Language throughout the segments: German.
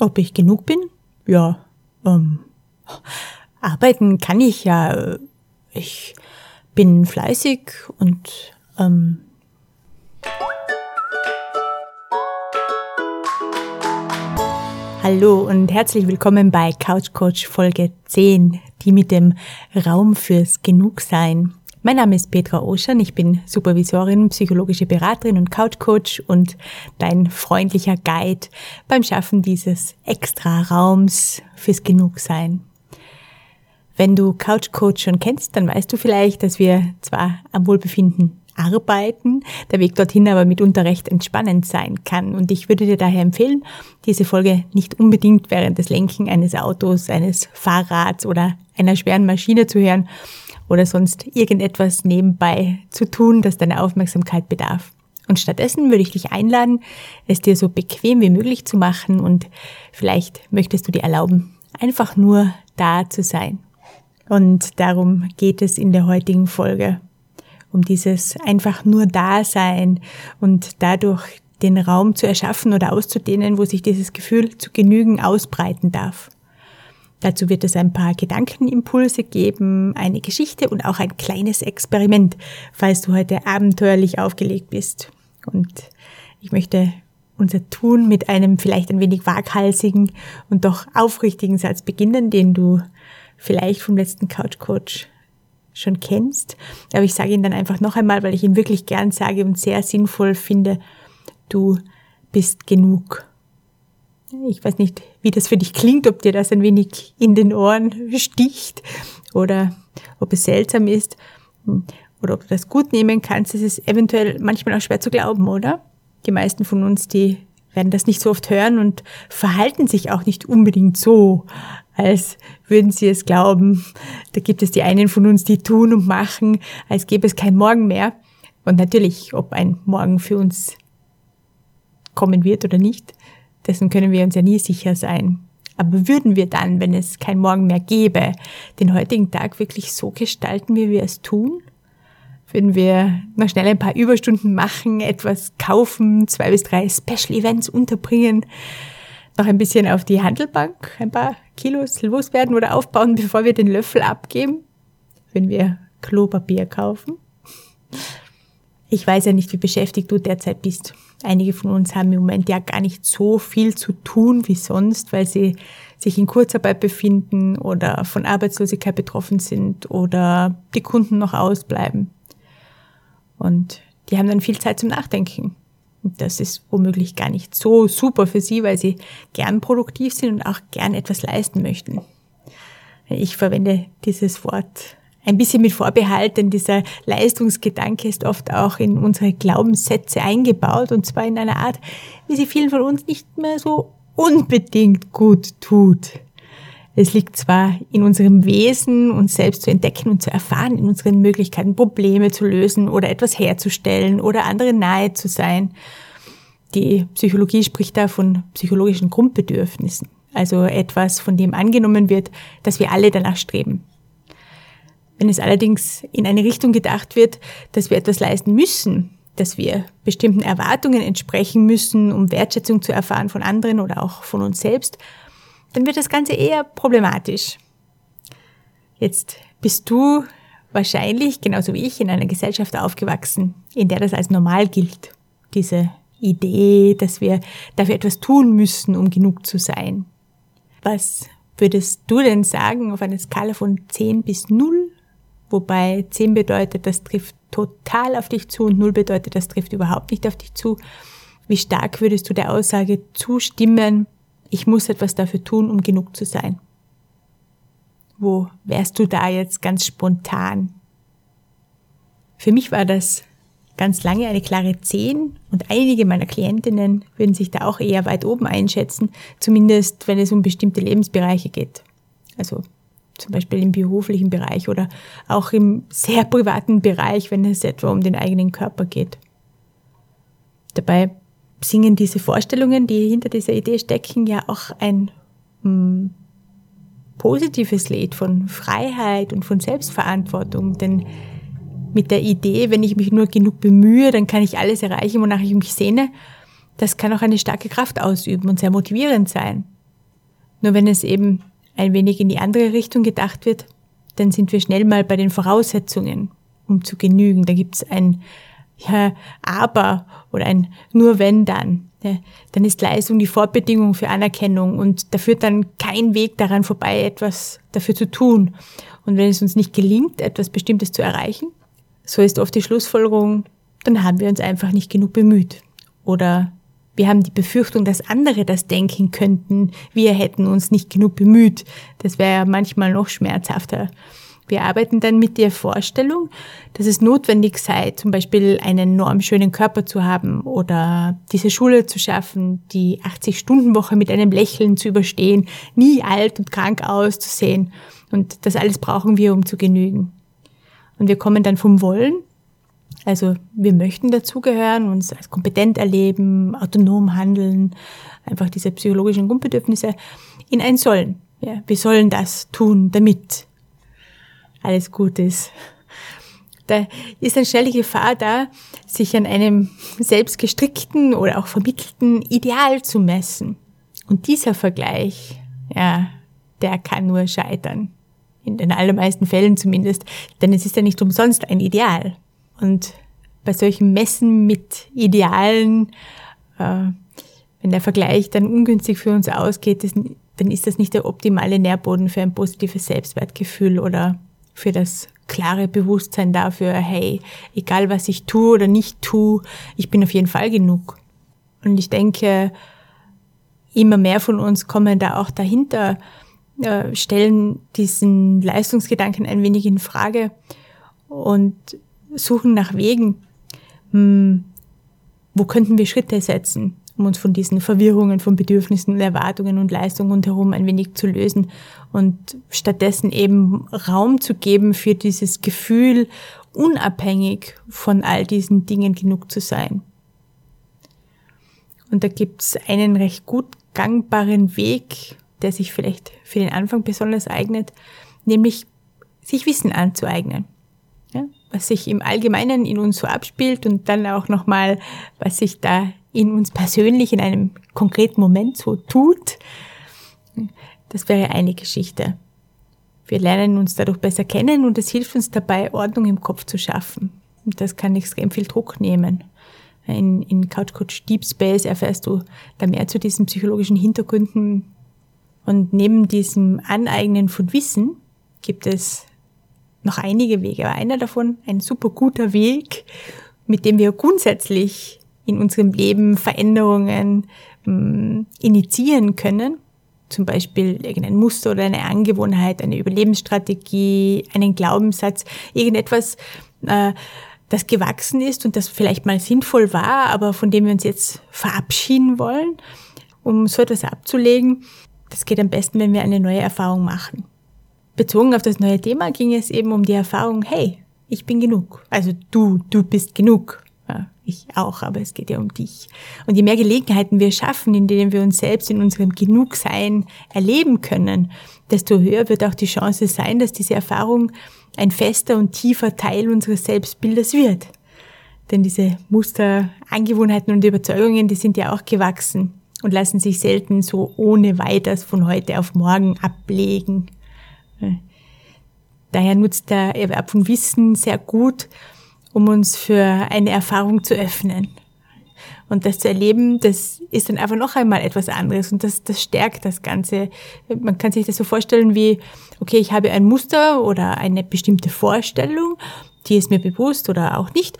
Ob ich genug bin? Ja. Ähm, arbeiten kann ich ja. Ich bin fleißig und ähm, Hallo und herzlich willkommen bei Couch Coach Folge 10, die mit dem Raum fürs Genugsein. Mein Name ist Petra Oschan, ich bin Supervisorin, psychologische Beraterin und Couch Coach und dein freundlicher Guide beim Schaffen dieses extra Raums fürs Genugsein. Wenn du Couch Coach schon kennst, dann weißt du vielleicht, dass wir zwar am Wohlbefinden arbeiten, der Weg dorthin aber mitunter recht entspannend sein kann. Und ich würde dir daher empfehlen, diese Folge nicht unbedingt während des Lenken eines Autos, eines Fahrrads oder einer schweren Maschine zu hören oder sonst irgendetwas nebenbei zu tun, das deine Aufmerksamkeit bedarf. Und stattdessen würde ich dich einladen, es dir so bequem wie möglich zu machen und vielleicht möchtest du dir erlauben, einfach nur da zu sein. Und darum geht es in der heutigen Folge um dieses einfach nur Dasein und dadurch den Raum zu erschaffen oder auszudehnen, wo sich dieses Gefühl zu genügen ausbreiten darf. Dazu wird es ein paar Gedankenimpulse geben, eine Geschichte und auch ein kleines Experiment, falls du heute abenteuerlich aufgelegt bist. Und ich möchte unser Tun mit einem vielleicht ein wenig waghalsigen und doch aufrichtigen Satz beginnen, den du vielleicht vom letzten Couch Coach schon kennst. Aber ich sage ihn dann einfach noch einmal, weil ich ihn wirklich gern sage und sehr sinnvoll finde. Du bist genug. Ich weiß nicht, wie das für dich klingt, ob dir das ein wenig in den Ohren sticht oder ob es seltsam ist oder ob du das gut nehmen kannst. Es ist eventuell manchmal auch schwer zu glauben, oder? Die meisten von uns, die werden das nicht so oft hören und verhalten sich auch nicht unbedingt so, als würden sie es glauben. Da gibt es die einen von uns, die tun und machen, als gäbe es kein Morgen mehr. Und natürlich, ob ein Morgen für uns kommen wird oder nicht, dessen können wir uns ja nie sicher sein. Aber würden wir dann, wenn es kein Morgen mehr gäbe, den heutigen Tag wirklich so gestalten, wie wir es tun? Würden wir noch schnell ein paar Überstunden machen, etwas kaufen, zwei bis drei Special Events unterbringen, noch ein bisschen auf die Handelbank ein paar Kilos loswerden oder aufbauen, bevor wir den Löffel abgeben, wenn wir Klopapier kaufen. Ich weiß ja nicht, wie beschäftigt du derzeit bist. Einige von uns haben im Moment ja gar nicht so viel zu tun wie sonst, weil sie sich in Kurzarbeit befinden oder von Arbeitslosigkeit betroffen sind oder die Kunden noch ausbleiben. Und die haben dann viel Zeit zum Nachdenken. Und das ist womöglich gar nicht so super für sie, weil sie gern produktiv sind und auch gern etwas leisten möchten. Ich verwende dieses Wort ein bisschen mit Vorbehalt, denn dieser Leistungsgedanke ist oft auch in unsere Glaubenssätze eingebaut und zwar in einer Art, wie sie vielen von uns nicht mehr so unbedingt gut tut. Es liegt zwar in unserem Wesen, uns selbst zu entdecken und zu erfahren, in unseren Möglichkeiten, Probleme zu lösen oder etwas herzustellen oder anderen nahe zu sein. Die Psychologie spricht da von psychologischen Grundbedürfnissen, also etwas, von dem angenommen wird, dass wir alle danach streben. Wenn es allerdings in eine Richtung gedacht wird, dass wir etwas leisten müssen, dass wir bestimmten Erwartungen entsprechen müssen, um Wertschätzung zu erfahren von anderen oder auch von uns selbst, dann wird das Ganze eher problematisch. Jetzt bist du wahrscheinlich, genauso wie ich, in einer Gesellschaft aufgewachsen, in der das als normal gilt. Diese Idee, dass wir dafür etwas tun müssen, um genug zu sein. Was würdest du denn sagen auf einer Skala von 10 bis 0? Wobei 10 bedeutet, das trifft total auf dich zu und 0 bedeutet, das trifft überhaupt nicht auf dich zu. Wie stark würdest du der Aussage zustimmen, ich muss etwas dafür tun, um genug zu sein. Wo wärst du da jetzt ganz spontan? Für mich war das ganz lange eine klare 10 und einige meiner Klientinnen würden sich da auch eher weit oben einschätzen, zumindest wenn es um bestimmte Lebensbereiche geht. Also zum Beispiel im beruflichen Bereich oder auch im sehr privaten Bereich, wenn es etwa um den eigenen Körper geht. Dabei singen diese Vorstellungen, die hinter dieser Idee stecken, ja auch ein hm, positives Lied von Freiheit und von Selbstverantwortung. Denn mit der Idee, wenn ich mich nur genug bemühe, dann kann ich alles erreichen, wonach ich mich sehne, das kann auch eine starke Kraft ausüben und sehr motivierend sein. Nur wenn es eben ein wenig in die andere Richtung gedacht wird, dann sind wir schnell mal bei den Voraussetzungen, um zu genügen. Da gibt es ein ja, Aber oder ein Nur wenn dann. Ja, dann ist Leistung die Vorbedingung für Anerkennung und da führt dann kein Weg daran vorbei, etwas dafür zu tun. Und wenn es uns nicht gelingt, etwas Bestimmtes zu erreichen, so ist oft die Schlussfolgerung, dann haben wir uns einfach nicht genug bemüht. Oder wir haben die Befürchtung, dass andere das denken könnten, wir hätten uns nicht genug bemüht. Das wäre ja manchmal noch schmerzhafter. Wir arbeiten dann mit der Vorstellung, dass es notwendig sei, zum Beispiel einen normschönen Körper zu haben oder diese Schule zu schaffen, die 80-Stunden-Woche mit einem Lächeln zu überstehen, nie alt und krank auszusehen. Und das alles brauchen wir, um zu genügen. Und wir kommen dann vom Wollen, also wir möchten dazugehören, uns als kompetent erleben, autonom handeln, einfach diese psychologischen Grundbedürfnisse, in ein Sollen. Ja, wir sollen das tun, damit alles gut ist. Da ist eine schnelle Gefahr da, sich an einem selbst gestrickten oder auch vermittelten Ideal zu messen. Und dieser Vergleich, ja, der kann nur scheitern. In den allermeisten Fällen zumindest. Denn es ist ja nicht umsonst ein Ideal. Und bei solchen Messen mit Idealen, äh, wenn der Vergleich dann ungünstig für uns ausgeht, dann ist das nicht der optimale Nährboden für ein positives Selbstwertgefühl oder für das klare Bewusstsein dafür, hey, egal was ich tue oder nicht tue, ich bin auf jeden Fall genug. Und ich denke, immer mehr von uns kommen da auch dahinter, äh, stellen diesen Leistungsgedanken ein wenig in Frage und suchen nach Wegen, hm, wo könnten wir Schritte setzen, um uns von diesen Verwirrungen von Bedürfnissen und Erwartungen und Leistungen rundherum ein wenig zu lösen und stattdessen eben Raum zu geben für dieses Gefühl, unabhängig von all diesen Dingen genug zu sein. Und da gibt's einen recht gut gangbaren Weg, der sich vielleicht für den Anfang besonders eignet, nämlich sich Wissen anzueignen. Was sich im Allgemeinen in uns so abspielt und dann auch nochmal, was sich da in uns persönlich in einem konkreten Moment so tut, das wäre eine Geschichte. Wir lernen uns dadurch besser kennen und es hilft uns dabei, Ordnung im Kopf zu schaffen. Und das kann extrem viel Druck nehmen. In, in Couch Coach Deep Space erfährst du da mehr zu diesen psychologischen Hintergründen. Und neben diesem Aneignen von Wissen gibt es noch einige Wege. Aber einer davon, ein super guter Weg, mit dem wir grundsätzlich in unserem Leben Veränderungen ähm, initiieren können. Zum Beispiel irgendein Muster oder eine Angewohnheit, eine Überlebensstrategie, einen Glaubenssatz, irgendetwas, äh, das gewachsen ist und das vielleicht mal sinnvoll war, aber von dem wir uns jetzt verabschieden wollen, um so etwas abzulegen. Das geht am besten, wenn wir eine neue Erfahrung machen. Bezogen auf das neue Thema ging es eben um die Erfahrung, hey, ich bin genug. Also du, du bist genug. Ja, ich auch, aber es geht ja um dich. Und je mehr Gelegenheiten wir schaffen, in denen wir uns selbst in unserem Genugsein erleben können, desto höher wird auch die Chance sein, dass diese Erfahrung ein fester und tiefer Teil unseres Selbstbildes wird. Denn diese Muster, Angewohnheiten und Überzeugungen, die sind ja auch gewachsen und lassen sich selten so ohne weiteres von heute auf morgen ablegen. Daher nutzt der Erwerb von Wissen sehr gut, um uns für eine Erfahrung zu öffnen. Und das zu erleben, das ist dann einfach noch einmal etwas anderes und das, das stärkt das Ganze. Man kann sich das so vorstellen wie, okay, ich habe ein Muster oder eine bestimmte Vorstellung, die ist mir bewusst oder auch nicht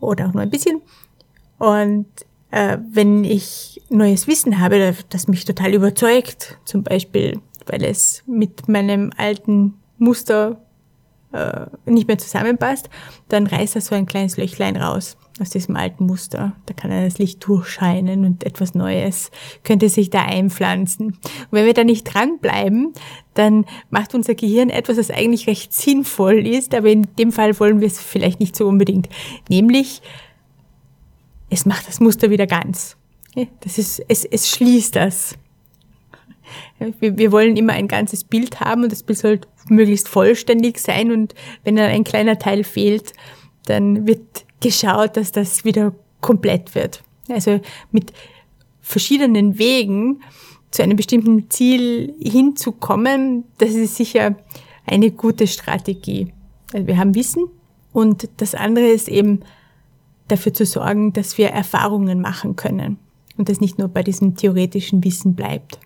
oder auch nur ein bisschen. Und äh, wenn ich neues Wissen habe, das mich total überzeugt, zum Beispiel, weil es mit meinem alten Muster äh, nicht mehr zusammenpasst, dann reißt er so ein kleines Löchlein raus aus diesem alten Muster. Da kann er das Licht durchscheinen und etwas Neues könnte sich da einpflanzen. Und wenn wir da nicht dranbleiben, dann macht unser Gehirn etwas, das eigentlich recht sinnvoll ist, aber in dem Fall wollen wir es vielleicht nicht so unbedingt. Nämlich, es macht das Muster wieder ganz. Das ist, es, es schließt das. Wir, wir wollen immer ein ganzes Bild haben und das Bild soll möglichst vollständig sein und wenn dann ein kleiner Teil fehlt, dann wird geschaut, dass das wieder komplett wird. Also mit verschiedenen Wegen zu einem bestimmten Ziel hinzukommen, das ist sicher eine gute Strategie. Also wir haben Wissen und das andere ist eben dafür zu sorgen, dass wir Erfahrungen machen können und das nicht nur bei diesem theoretischen Wissen bleibt.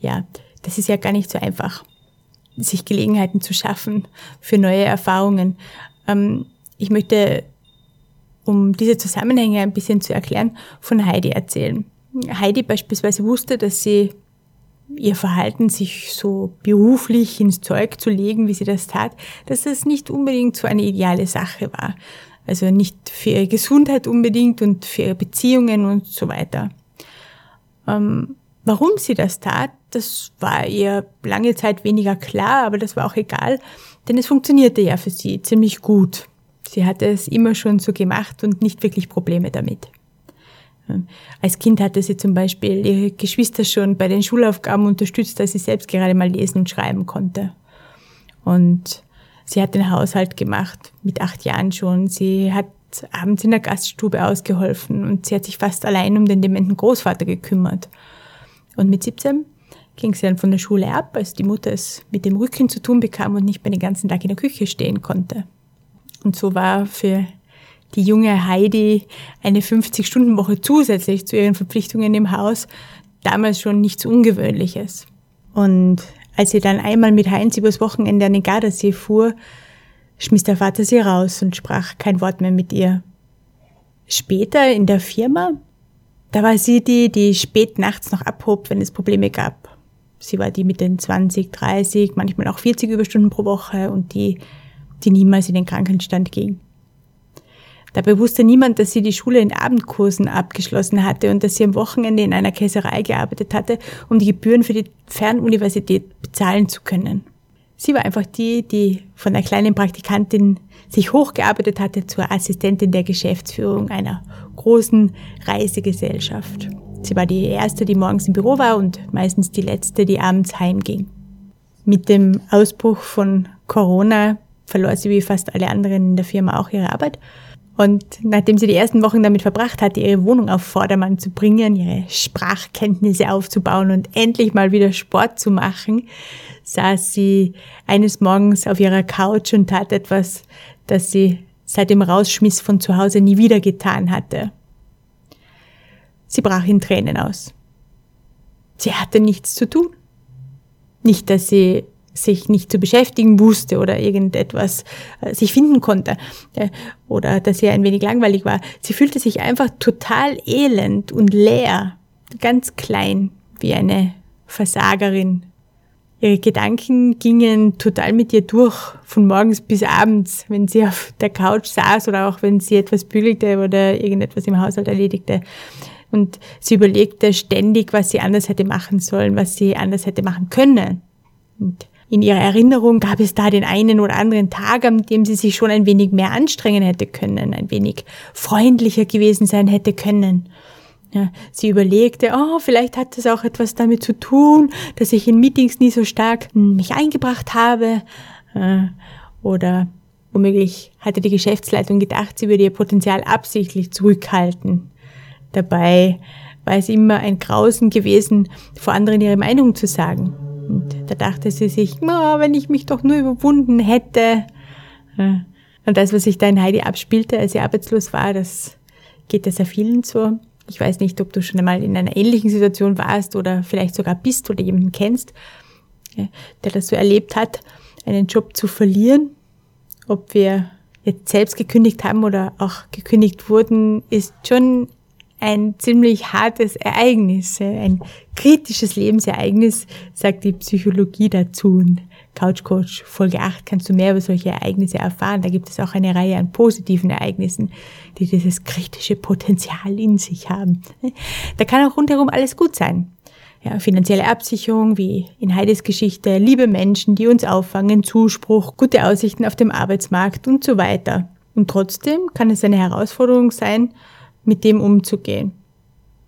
Ja, das ist ja gar nicht so einfach, sich Gelegenheiten zu schaffen für neue Erfahrungen. Ähm, ich möchte, um diese Zusammenhänge ein bisschen zu erklären, von Heidi erzählen. Heidi beispielsweise wusste, dass sie ihr Verhalten, sich so beruflich ins Zeug zu legen, wie sie das tat, dass das nicht unbedingt so eine ideale Sache war. Also nicht für ihre Gesundheit unbedingt und für ihre Beziehungen und so weiter. Ähm, warum sie das tat, das war ihr lange Zeit weniger klar, aber das war auch egal, denn es funktionierte ja für sie ziemlich gut. Sie hatte es immer schon so gemacht und nicht wirklich Probleme damit. Als Kind hatte sie zum Beispiel ihre Geschwister schon bei den Schulaufgaben unterstützt, dass sie selbst gerade mal lesen und schreiben konnte. Und sie hat den Haushalt gemacht, mit acht Jahren schon. Sie hat abends in der Gaststube ausgeholfen und sie hat sich fast allein um den dementen Großvater gekümmert. Und mit 17 ging sie dann von der Schule ab, als die Mutter es mit dem Rücken zu tun bekam und nicht mehr den ganzen Tag in der Küche stehen konnte. Und so war für die junge Heidi eine 50-Stunden-Woche zusätzlich zu ihren Verpflichtungen im Haus damals schon nichts Ungewöhnliches. Und als sie dann einmal mit Heinz übers Wochenende an den Gardasee fuhr, schmiss der Vater sie raus und sprach kein Wort mehr mit ihr. Später in der Firma, da war sie die, die spät nachts noch abhob, wenn es Probleme gab. Sie war die mit den 20, 30, manchmal auch 40 Überstunden pro Woche und die, die niemals in den Krankenstand ging. Dabei wusste niemand, dass sie die Schule in Abendkursen abgeschlossen hatte und dass sie am Wochenende in einer Käserei gearbeitet hatte, um die Gebühren für die Fernuniversität bezahlen zu können. Sie war einfach die, die von einer kleinen Praktikantin sich hochgearbeitet hatte zur Assistentin der Geschäftsführung einer großen Reisegesellschaft. Sie war die erste, die morgens im Büro war und meistens die letzte, die abends heimging. Mit dem Ausbruch von Corona verlor sie wie fast alle anderen in der Firma auch ihre Arbeit und nachdem sie die ersten Wochen damit verbracht hatte, ihre Wohnung auf Vordermann zu bringen, ihre Sprachkenntnisse aufzubauen und endlich mal wieder Sport zu machen, saß sie eines Morgens auf ihrer Couch und tat etwas, das sie seit dem Rausschmiss von zu Hause nie wieder getan hatte. Sie brach in Tränen aus. Sie hatte nichts zu tun. Nicht, dass sie sich nicht zu beschäftigen wusste oder irgendetwas äh, sich finden konnte äh, oder dass ihr ein wenig langweilig war. Sie fühlte sich einfach total elend und leer, ganz klein wie eine Versagerin. Ihre Gedanken gingen total mit ihr durch, von morgens bis abends, wenn sie auf der Couch saß oder auch wenn sie etwas bügelte oder irgendetwas im Haushalt erledigte. Und sie überlegte ständig, was sie anders hätte machen sollen, was sie anders hätte machen können. Und in ihrer Erinnerung gab es da den einen oder anderen Tag, an dem sie sich schon ein wenig mehr anstrengen hätte können, ein wenig freundlicher gewesen sein hätte können. Ja, sie überlegte, oh, vielleicht hat das auch etwas damit zu tun, dass ich in Meetings nie so stark mich eingebracht habe. Äh, oder womöglich hatte die Geschäftsleitung gedacht, sie würde ihr Potenzial absichtlich zurückhalten. Dabei war es immer ein Grausen gewesen, vor anderen ihre Meinung zu sagen. Und da dachte sie sich, oh, wenn ich mich doch nur überwunden hätte. Und das, was sich da in Heidi abspielte, als sie arbeitslos war, das geht ja sehr vielen so. Ich weiß nicht, ob du schon einmal in einer ähnlichen Situation warst oder vielleicht sogar bist oder jemanden kennst, der das so erlebt hat, einen Job zu verlieren. Ob wir jetzt selbst gekündigt haben oder auch gekündigt wurden, ist schon ein ziemlich hartes Ereignis, ein kritisches Lebensereignis, sagt die Psychologie dazu. Und Couch Coach Folge 8 kannst du mehr über solche Ereignisse erfahren. Da gibt es auch eine Reihe an positiven Ereignissen, die dieses kritische Potenzial in sich haben. Da kann auch rundherum alles gut sein. Ja, finanzielle Absicherung, wie in Heides Geschichte, liebe Menschen, die uns auffangen, Zuspruch, gute Aussichten auf dem Arbeitsmarkt und so weiter. Und trotzdem kann es eine Herausforderung sein, mit dem umzugehen.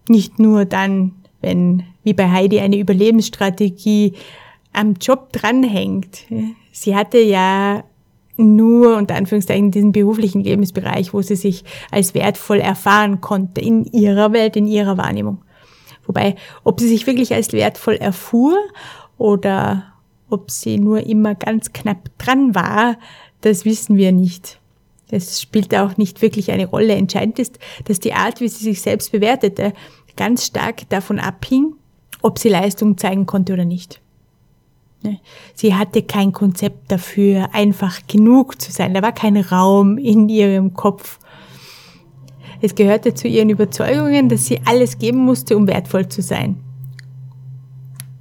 Nicht nur dann, wenn, wie bei Heidi, eine Überlebensstrategie am Job dranhängt. Sie hatte ja nur unter Anführungszeichen diesen beruflichen Lebensbereich, wo sie sich als wertvoll erfahren konnte in ihrer Welt, in ihrer Wahrnehmung. Wobei, ob sie sich wirklich als wertvoll erfuhr oder ob sie nur immer ganz knapp dran war, das wissen wir nicht. Es spielt auch nicht wirklich eine Rolle. Entscheidend ist, dass die Art, wie sie sich selbst bewertete, ganz stark davon abhing, ob sie Leistung zeigen konnte oder nicht. Ne? Sie hatte kein Konzept dafür, einfach genug zu sein. Da war kein Raum in ihrem Kopf. Es gehörte zu ihren Überzeugungen, dass sie alles geben musste, um wertvoll zu sein.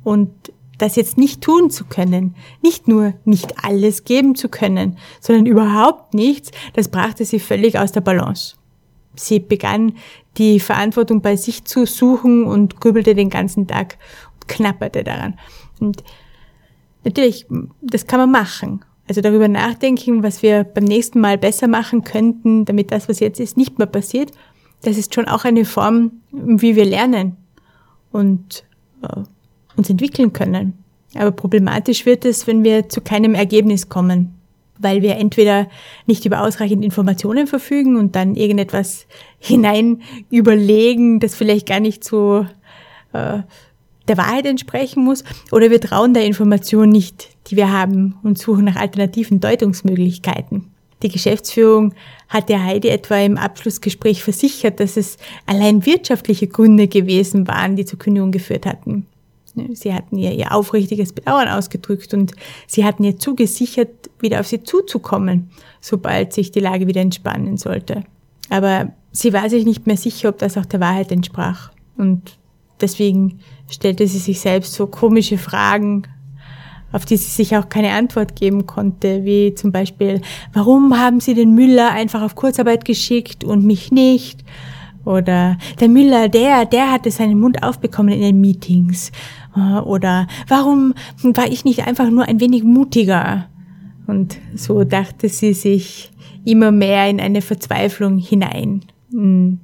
Und das jetzt nicht tun zu können, nicht nur nicht alles geben zu können, sondern überhaupt nichts, das brachte sie völlig aus der Balance. Sie begann die Verantwortung bei sich zu suchen und grübelte den ganzen Tag und knapperte daran. Und natürlich, das kann man machen. Also darüber nachdenken, was wir beim nächsten Mal besser machen könnten, damit das, was jetzt ist, nicht mehr passiert. Das ist schon auch eine Form, wie wir lernen und äh, uns entwickeln können. Aber problematisch wird es, wenn wir zu keinem Ergebnis kommen, weil wir entweder nicht über ausreichend Informationen verfügen und dann irgendetwas hinein überlegen, das vielleicht gar nicht so äh, der Wahrheit entsprechen muss, oder wir trauen der Information nicht, die wir haben und suchen nach alternativen Deutungsmöglichkeiten. Die Geschäftsführung hat der Heidi etwa im Abschlussgespräch versichert, dass es allein wirtschaftliche Gründe gewesen waren, die zur Kündigung geführt hatten. Sie hatten ihr ihr aufrichtiges Bedauern ausgedrückt und sie hatten ihr zugesichert, wieder auf sie zuzukommen, sobald sich die Lage wieder entspannen sollte. Aber sie war sich nicht mehr sicher, ob das auch der Wahrheit entsprach. Und deswegen stellte sie sich selbst so komische Fragen, auf die sie sich auch keine Antwort geben konnte, wie zum Beispiel, warum haben Sie den Müller einfach auf Kurzarbeit geschickt und mich nicht? Oder der Müller, der, der hatte seinen Mund aufbekommen in den Meetings. Oder warum war ich nicht einfach nur ein wenig mutiger? Und so dachte sie sich immer mehr in eine Verzweiflung hinein. Hm.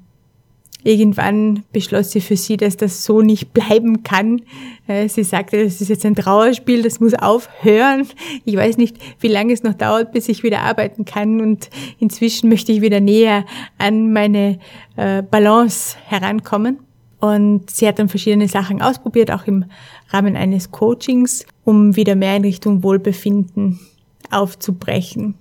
Irgendwann beschloss sie für sie, dass das so nicht bleiben kann. Äh, sie sagte, das ist jetzt ein Trauerspiel, das muss aufhören. Ich weiß nicht, wie lange es noch dauert, bis ich wieder arbeiten kann. Und inzwischen möchte ich wieder näher an meine äh, Balance herankommen. Und sie hat dann verschiedene Sachen ausprobiert, auch im Rahmen eines Coachings, um wieder mehr in Richtung Wohlbefinden aufzubrechen.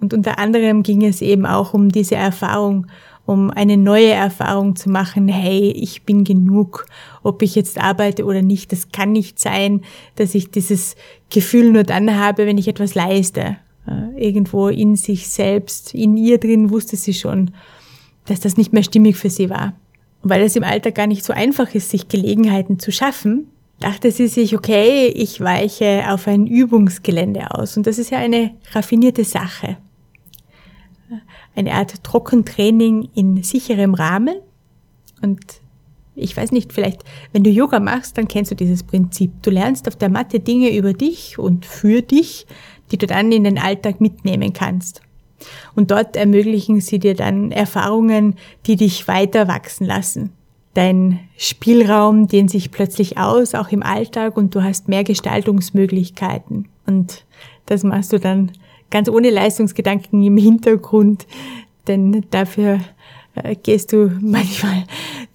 Und unter anderem ging es eben auch um diese Erfahrung, um eine neue Erfahrung zu machen, hey, ich bin genug, ob ich jetzt arbeite oder nicht. Das kann nicht sein, dass ich dieses Gefühl nur dann habe, wenn ich etwas leiste. Irgendwo in sich selbst, in ihr drin wusste sie schon, dass das nicht mehr stimmig für sie war. Weil es im Alltag gar nicht so einfach ist, sich Gelegenheiten zu schaffen, dachte sie sich, okay, ich weiche auf ein Übungsgelände aus. Und das ist ja eine raffinierte Sache. Eine Art Trockentraining in sicherem Rahmen. Und ich weiß nicht, vielleicht, wenn du Yoga machst, dann kennst du dieses Prinzip. Du lernst auf der Matte Dinge über dich und für dich, die du dann in den Alltag mitnehmen kannst. Und dort ermöglichen sie dir dann Erfahrungen, die dich weiter wachsen lassen. Dein Spielraum dehnt sich plötzlich aus, auch im Alltag, und du hast mehr Gestaltungsmöglichkeiten. Und das machst du dann ganz ohne Leistungsgedanken im Hintergrund, denn dafür äh, gehst du manchmal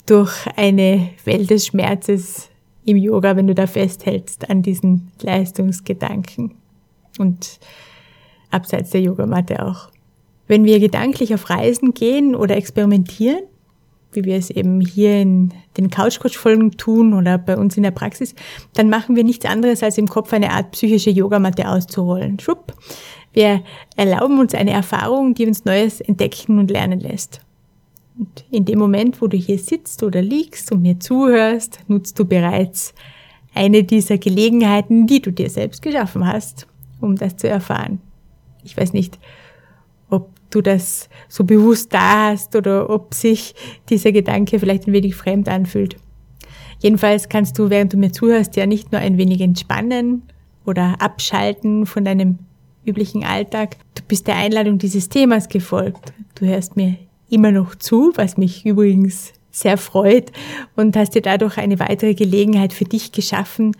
durch eine Welt des Schmerzes im Yoga, wenn du da festhältst an diesen Leistungsgedanken. Und abseits der Yogamatte auch. Wenn wir gedanklich auf Reisen gehen oder experimentieren, wie wir es eben hier in den Couchcoach-Folgen tun oder bei uns in der Praxis, dann machen wir nichts anderes, als im Kopf eine Art psychische Yogamatte auszurollen. Schwupp. Wir erlauben uns eine Erfahrung, die uns Neues entdecken und lernen lässt. Und in dem Moment, wo du hier sitzt oder liegst und mir zuhörst, nutzt du bereits eine dieser Gelegenheiten, die du dir selbst geschaffen hast, um das zu erfahren. Ich weiß nicht, du das so bewusst da hast oder ob sich dieser Gedanke vielleicht ein wenig fremd anfühlt. Jedenfalls kannst du, während du mir zuhörst, ja nicht nur ein wenig entspannen oder abschalten von deinem üblichen Alltag. Du bist der Einladung dieses Themas gefolgt. Du hörst mir immer noch zu, was mich übrigens sehr freut und hast dir dadurch eine weitere Gelegenheit für dich geschaffen,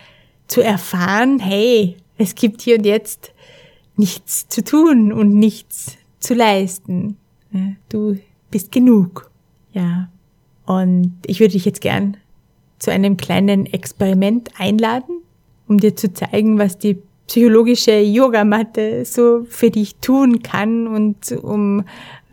zu erfahren, hey, es gibt hier und jetzt nichts zu tun und nichts zu leisten. Du bist genug. Ja. Und ich würde dich jetzt gern zu einem kleinen Experiment einladen, um dir zu zeigen, was die psychologische Yogamatte so für dich tun kann und um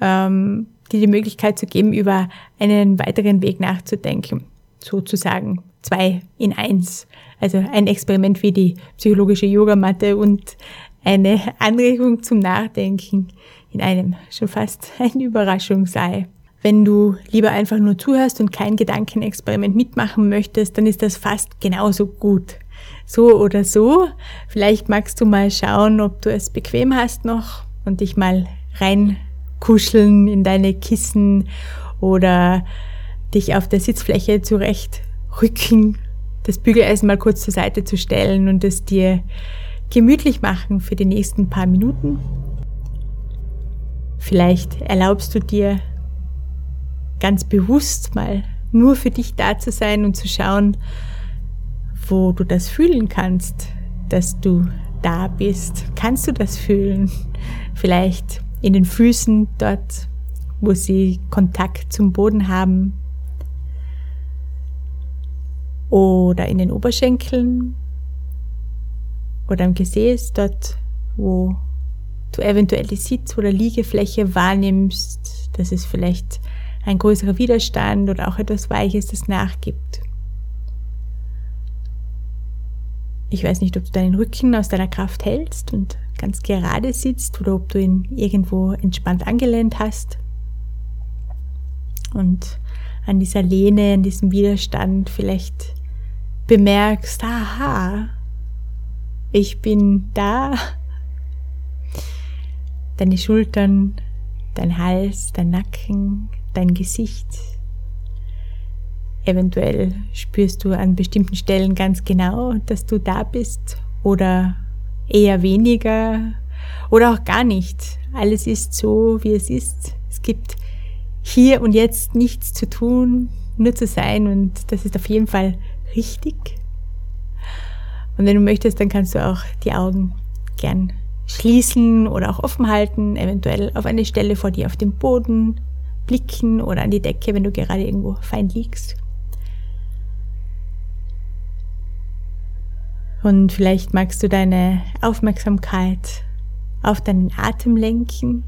ähm, dir die Möglichkeit zu geben, über einen weiteren Weg nachzudenken. Sozusagen zwei in eins. Also ein Experiment wie die psychologische Yogamatte und eine Anregung zum Nachdenken in einem schon fast eine Überraschung sei. Wenn du lieber einfach nur zuhörst und kein Gedankenexperiment mitmachen möchtest, dann ist das fast genauso gut. So oder so. Vielleicht magst du mal schauen, ob du es bequem hast noch und dich mal reinkuscheln in deine Kissen oder dich auf der Sitzfläche zurechtrücken, das Bügeleisen mal kurz zur Seite zu stellen und es dir gemütlich machen für die nächsten paar Minuten. Vielleicht erlaubst du dir ganz bewusst mal nur für dich da zu sein und zu schauen, wo du das fühlen kannst, dass du da bist. Kannst du das fühlen? Vielleicht in den Füßen dort, wo sie Kontakt zum Boden haben. Oder in den Oberschenkeln. Oder am Gesäß, dort, wo du eventuell die Sitz- oder Liegefläche wahrnimmst. Das ist vielleicht ein größerer Widerstand oder auch etwas Weiches, das nachgibt. Ich weiß nicht, ob du deinen Rücken aus deiner Kraft hältst und ganz gerade sitzt oder ob du ihn irgendwo entspannt angelehnt hast. Und an dieser Lehne, an diesem Widerstand vielleicht bemerkst, aha, ich bin da. Deine Schultern, dein Hals, dein Nacken, dein Gesicht. Eventuell spürst du an bestimmten Stellen ganz genau, dass du da bist oder eher weniger oder auch gar nicht. Alles ist so, wie es ist. Es gibt hier und jetzt nichts zu tun, nur zu sein und das ist auf jeden Fall richtig. Und wenn du möchtest, dann kannst du auch die Augen gern schließen oder auch offen halten, eventuell auf eine Stelle vor dir auf dem Boden blicken oder an die Decke, wenn du gerade irgendwo fein liegst. Und vielleicht magst du deine Aufmerksamkeit auf deinen Atem lenken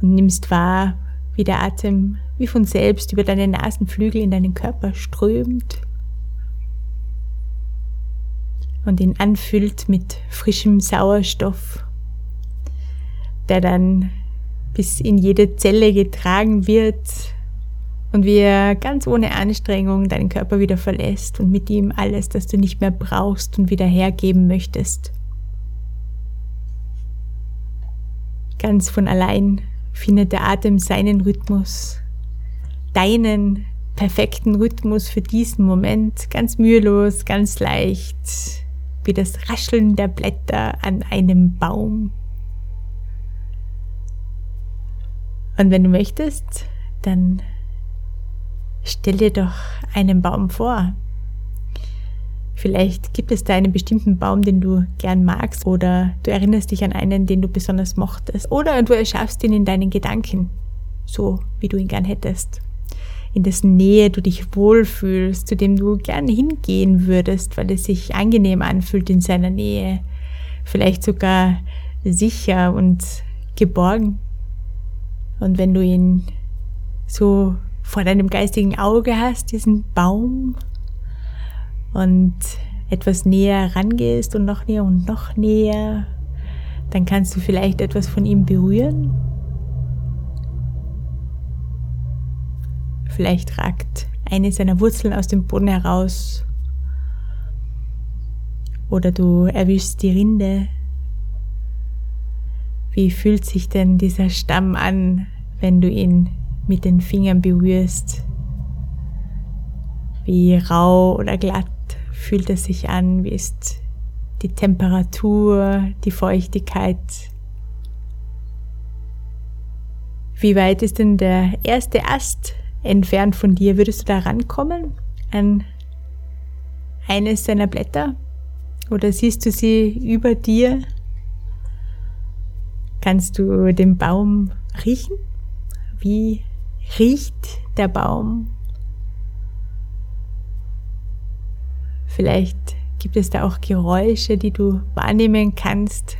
und nimmst wahr, wie der Atem wie von selbst über deine Nasenflügel in deinen Körper strömt und ihn anfüllt mit frischem Sauerstoff, der dann bis in jede Zelle getragen wird und wie er ganz ohne Anstrengung deinen Körper wieder verlässt und mit ihm alles, das du nicht mehr brauchst und wieder hergeben möchtest. Ganz von allein findet der Atem seinen Rhythmus, deinen perfekten Rhythmus für diesen Moment, ganz mühelos, ganz leicht, wie das Rascheln der Blätter an einem Baum. Und wenn du möchtest, dann stell dir doch einen Baum vor. Vielleicht gibt es da einen bestimmten Baum, den du gern magst oder du erinnerst dich an einen, den du besonders mochtest oder du erschaffst ihn in deinen Gedanken, so wie du ihn gern hättest. In dessen Nähe du dich wohlfühlst, zu dem du gern hingehen würdest, weil es sich angenehm anfühlt in seiner Nähe. Vielleicht sogar sicher und geborgen. Und wenn du ihn so vor deinem geistigen Auge hast, diesen Baum, und etwas näher rangehst und noch näher und noch näher, dann kannst du vielleicht etwas von ihm berühren. Vielleicht ragt eine seiner Wurzeln aus dem Boden heraus. Oder du erwischst die Rinde wie fühlt sich denn dieser Stamm an, wenn du ihn mit den Fingern berührst? Wie rau oder glatt fühlt es sich an? Wie ist die Temperatur, die Feuchtigkeit? Wie weit ist denn der erste Ast entfernt von dir? Würdest du da rankommen an eines seiner Blätter? Oder siehst du sie über dir? Kannst du den Baum riechen? Wie riecht der Baum? Vielleicht gibt es da auch Geräusche, die du wahrnehmen kannst,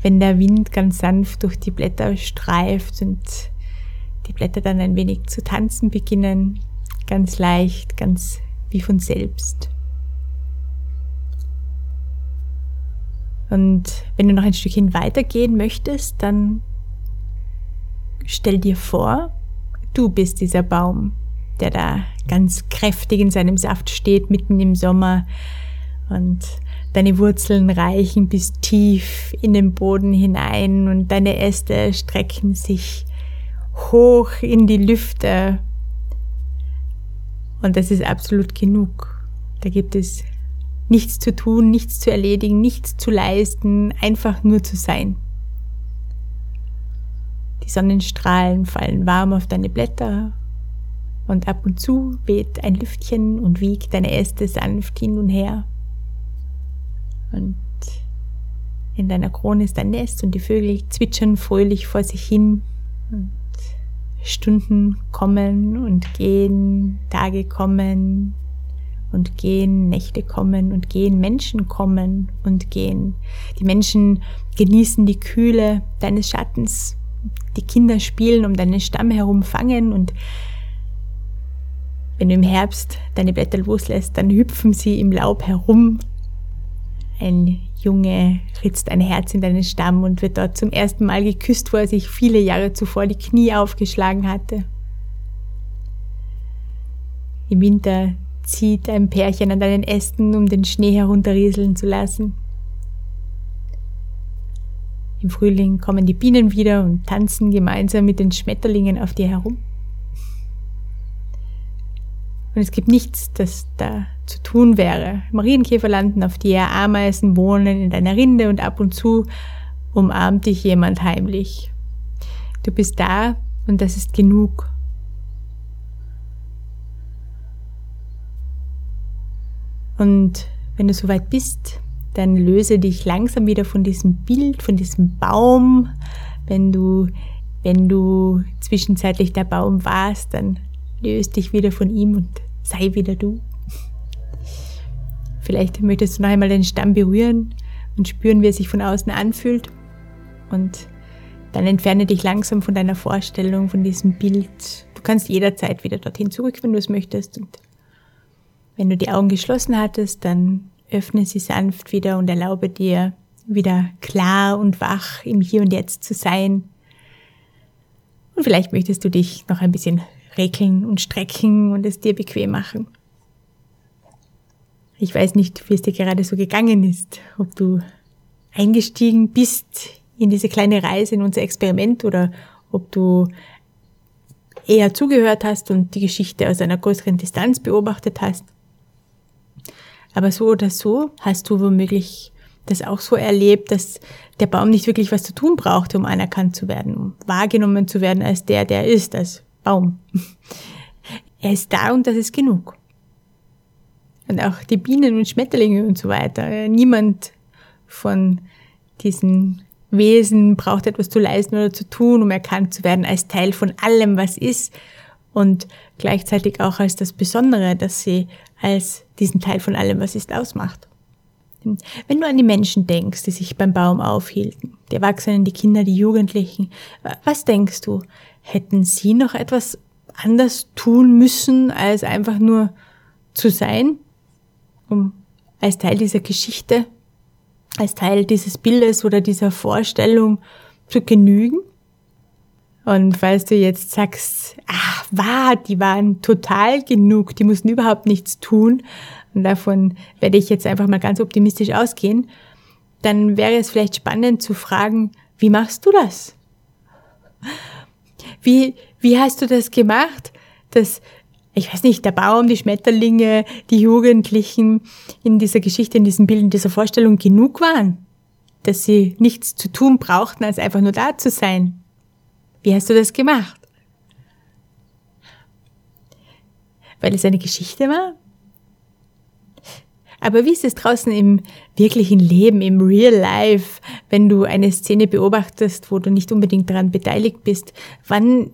wenn der Wind ganz sanft durch die Blätter streift und die Blätter dann ein wenig zu tanzen beginnen, ganz leicht, ganz wie von selbst. Und wenn du noch ein Stückchen weitergehen möchtest, dann stell dir vor, du bist dieser Baum, der da ganz kräftig in seinem Saft steht, mitten im Sommer und deine Wurzeln reichen bis tief in den Boden hinein und deine Äste strecken sich hoch in die Lüfte. Und das ist absolut genug. Da gibt es nichts zu tun, nichts zu erledigen, nichts zu leisten, einfach nur zu sein. Die Sonnenstrahlen fallen warm auf deine Blätter und ab und zu weht ein Lüftchen und wiegt deine Äste sanft hin und her. Und in deiner Krone ist ein Nest und die Vögel zwitschern fröhlich vor sich hin. Und Stunden kommen und gehen, Tage kommen und gehen, Nächte kommen und gehen, Menschen kommen und gehen. Die Menschen genießen die Kühle deines Schattens. Die Kinder spielen um deinen Stamm herum, fangen und wenn du im Herbst deine Blätter loslässt, dann hüpfen sie im Laub herum. Ein Junge ritzt ein Herz in deinen Stamm und wird dort zum ersten Mal geküsst, wo er sich viele Jahre zuvor die Knie aufgeschlagen hatte. Im Winter zieht ein Pärchen an deinen Ästen, um den Schnee herunterrieseln zu lassen. Im Frühling kommen die Bienen wieder und tanzen gemeinsam mit den Schmetterlingen auf dir herum. Und es gibt nichts, das da zu tun wäre. Marienkäfer landen auf dir, Ameisen wohnen in deiner Rinde und ab und zu umarmt dich jemand heimlich. Du bist da und das ist genug. Und wenn du soweit bist, dann löse dich langsam wieder von diesem Bild, von diesem Baum. Wenn du, wenn du zwischenzeitlich der Baum warst, dann löst dich wieder von ihm und sei wieder du. Vielleicht möchtest du noch einmal den Stamm berühren und spüren, wie er sich von außen anfühlt. Und dann entferne dich langsam von deiner Vorstellung, von diesem Bild. Du kannst jederzeit wieder dorthin zurück, wenn du es möchtest. Und wenn du die Augen geschlossen hattest, dann öffne sie sanft wieder und erlaube dir, wieder klar und wach im Hier und Jetzt zu sein. Und vielleicht möchtest du dich noch ein bisschen regeln und strecken und es dir bequem machen. Ich weiß nicht, wie es dir gerade so gegangen ist, ob du eingestiegen bist in diese kleine Reise, in unser Experiment oder ob du eher zugehört hast und die Geschichte aus einer größeren Distanz beobachtet hast. Aber so oder so hast du womöglich das auch so erlebt, dass der Baum nicht wirklich was zu tun brauchte, um anerkannt zu werden, um wahrgenommen zu werden als der, der ist, als Baum. Er ist da und das ist genug. Und auch die Bienen und Schmetterlinge und so weiter. Niemand von diesen Wesen braucht etwas zu leisten oder zu tun, um erkannt zu werden als Teil von allem, was ist und gleichzeitig auch als das Besondere, dass sie als diesen Teil von allem, was ist, ausmacht. Wenn du an die Menschen denkst, die sich beim Baum aufhielten, die Erwachsenen, die Kinder, die Jugendlichen, was denkst du? Hätten sie noch etwas anders tun müssen, als einfach nur zu sein, um als Teil dieser Geschichte, als Teil dieses Bildes oder dieser Vorstellung zu genügen? Und falls du jetzt sagst, ach, war, die waren total genug, die mussten überhaupt nichts tun, und davon werde ich jetzt einfach mal ganz optimistisch ausgehen, dann wäre es vielleicht spannend zu fragen, wie machst du das? Wie, wie hast du das gemacht, dass, ich weiß nicht, der Baum, die Schmetterlinge, die Jugendlichen in dieser Geschichte, in diesem Bild, in dieser Vorstellung genug waren? Dass sie nichts zu tun brauchten, als einfach nur da zu sein? Wie hast du das gemacht? Weil es eine Geschichte war? Aber wie ist es draußen im wirklichen Leben, im Real Life, wenn du eine Szene beobachtest, wo du nicht unbedingt daran beteiligt bist? Wann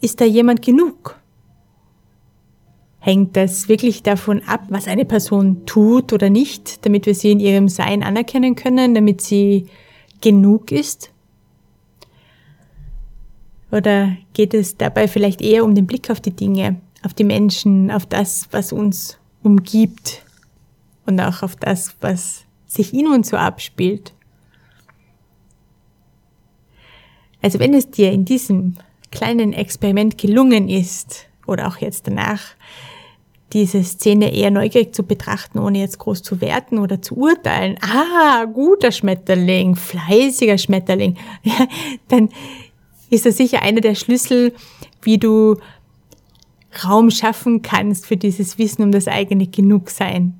ist da jemand genug? Hängt das wirklich davon ab, was eine Person tut oder nicht, damit wir sie in ihrem Sein anerkennen können, damit sie genug ist? Oder geht es dabei vielleicht eher um den Blick auf die Dinge, auf die Menschen, auf das, was uns umgibt und auch auf das, was sich in uns so abspielt? Also wenn es dir in diesem kleinen Experiment gelungen ist, oder auch jetzt danach, diese Szene eher neugierig zu betrachten, ohne jetzt groß zu werten oder zu urteilen. Ah, guter Schmetterling, fleißiger Schmetterling. Ja, dann ist das sicher einer der Schlüssel, wie du Raum schaffen kannst für dieses Wissen um das eigene Genugsein.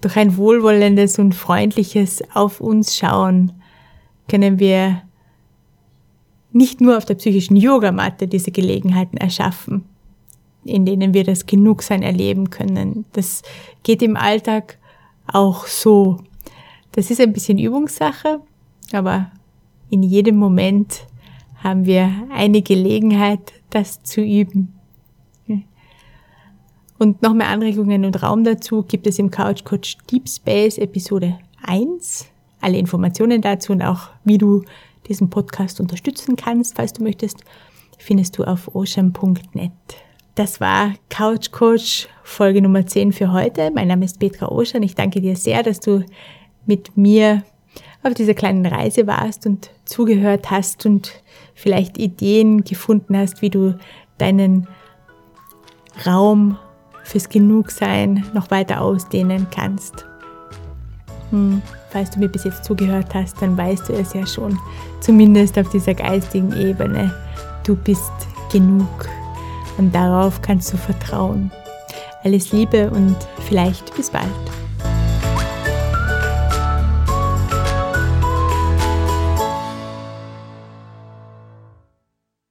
Durch ein wohlwollendes und freundliches Auf uns schauen können wir nicht nur auf der psychischen Yogamatte diese Gelegenheiten erschaffen, in denen wir das Genugsein erleben können. Das geht im Alltag auch so. Das ist ein bisschen Übungssache, aber in jedem Moment haben wir eine Gelegenheit, das zu üben. Und noch mehr Anregungen und Raum dazu gibt es im Couch Coach Deep Space Episode 1. Alle Informationen dazu und auch wie du diesen Podcast unterstützen kannst, falls du möchtest, findest du auf ocean.net. Das war Couch Coach Folge Nummer 10 für heute. Mein Name ist Petra Ocean. Ich danke dir sehr, dass du mit mir auf dieser kleinen Reise warst und zugehört hast und vielleicht Ideen gefunden hast, wie du deinen Raum fürs Genugsein noch weiter ausdehnen kannst. Hm, falls du mir bis jetzt zugehört hast, dann weißt du es ja schon, zumindest auf dieser geistigen Ebene. Du bist genug und darauf kannst du vertrauen. Alles Liebe und vielleicht bis bald.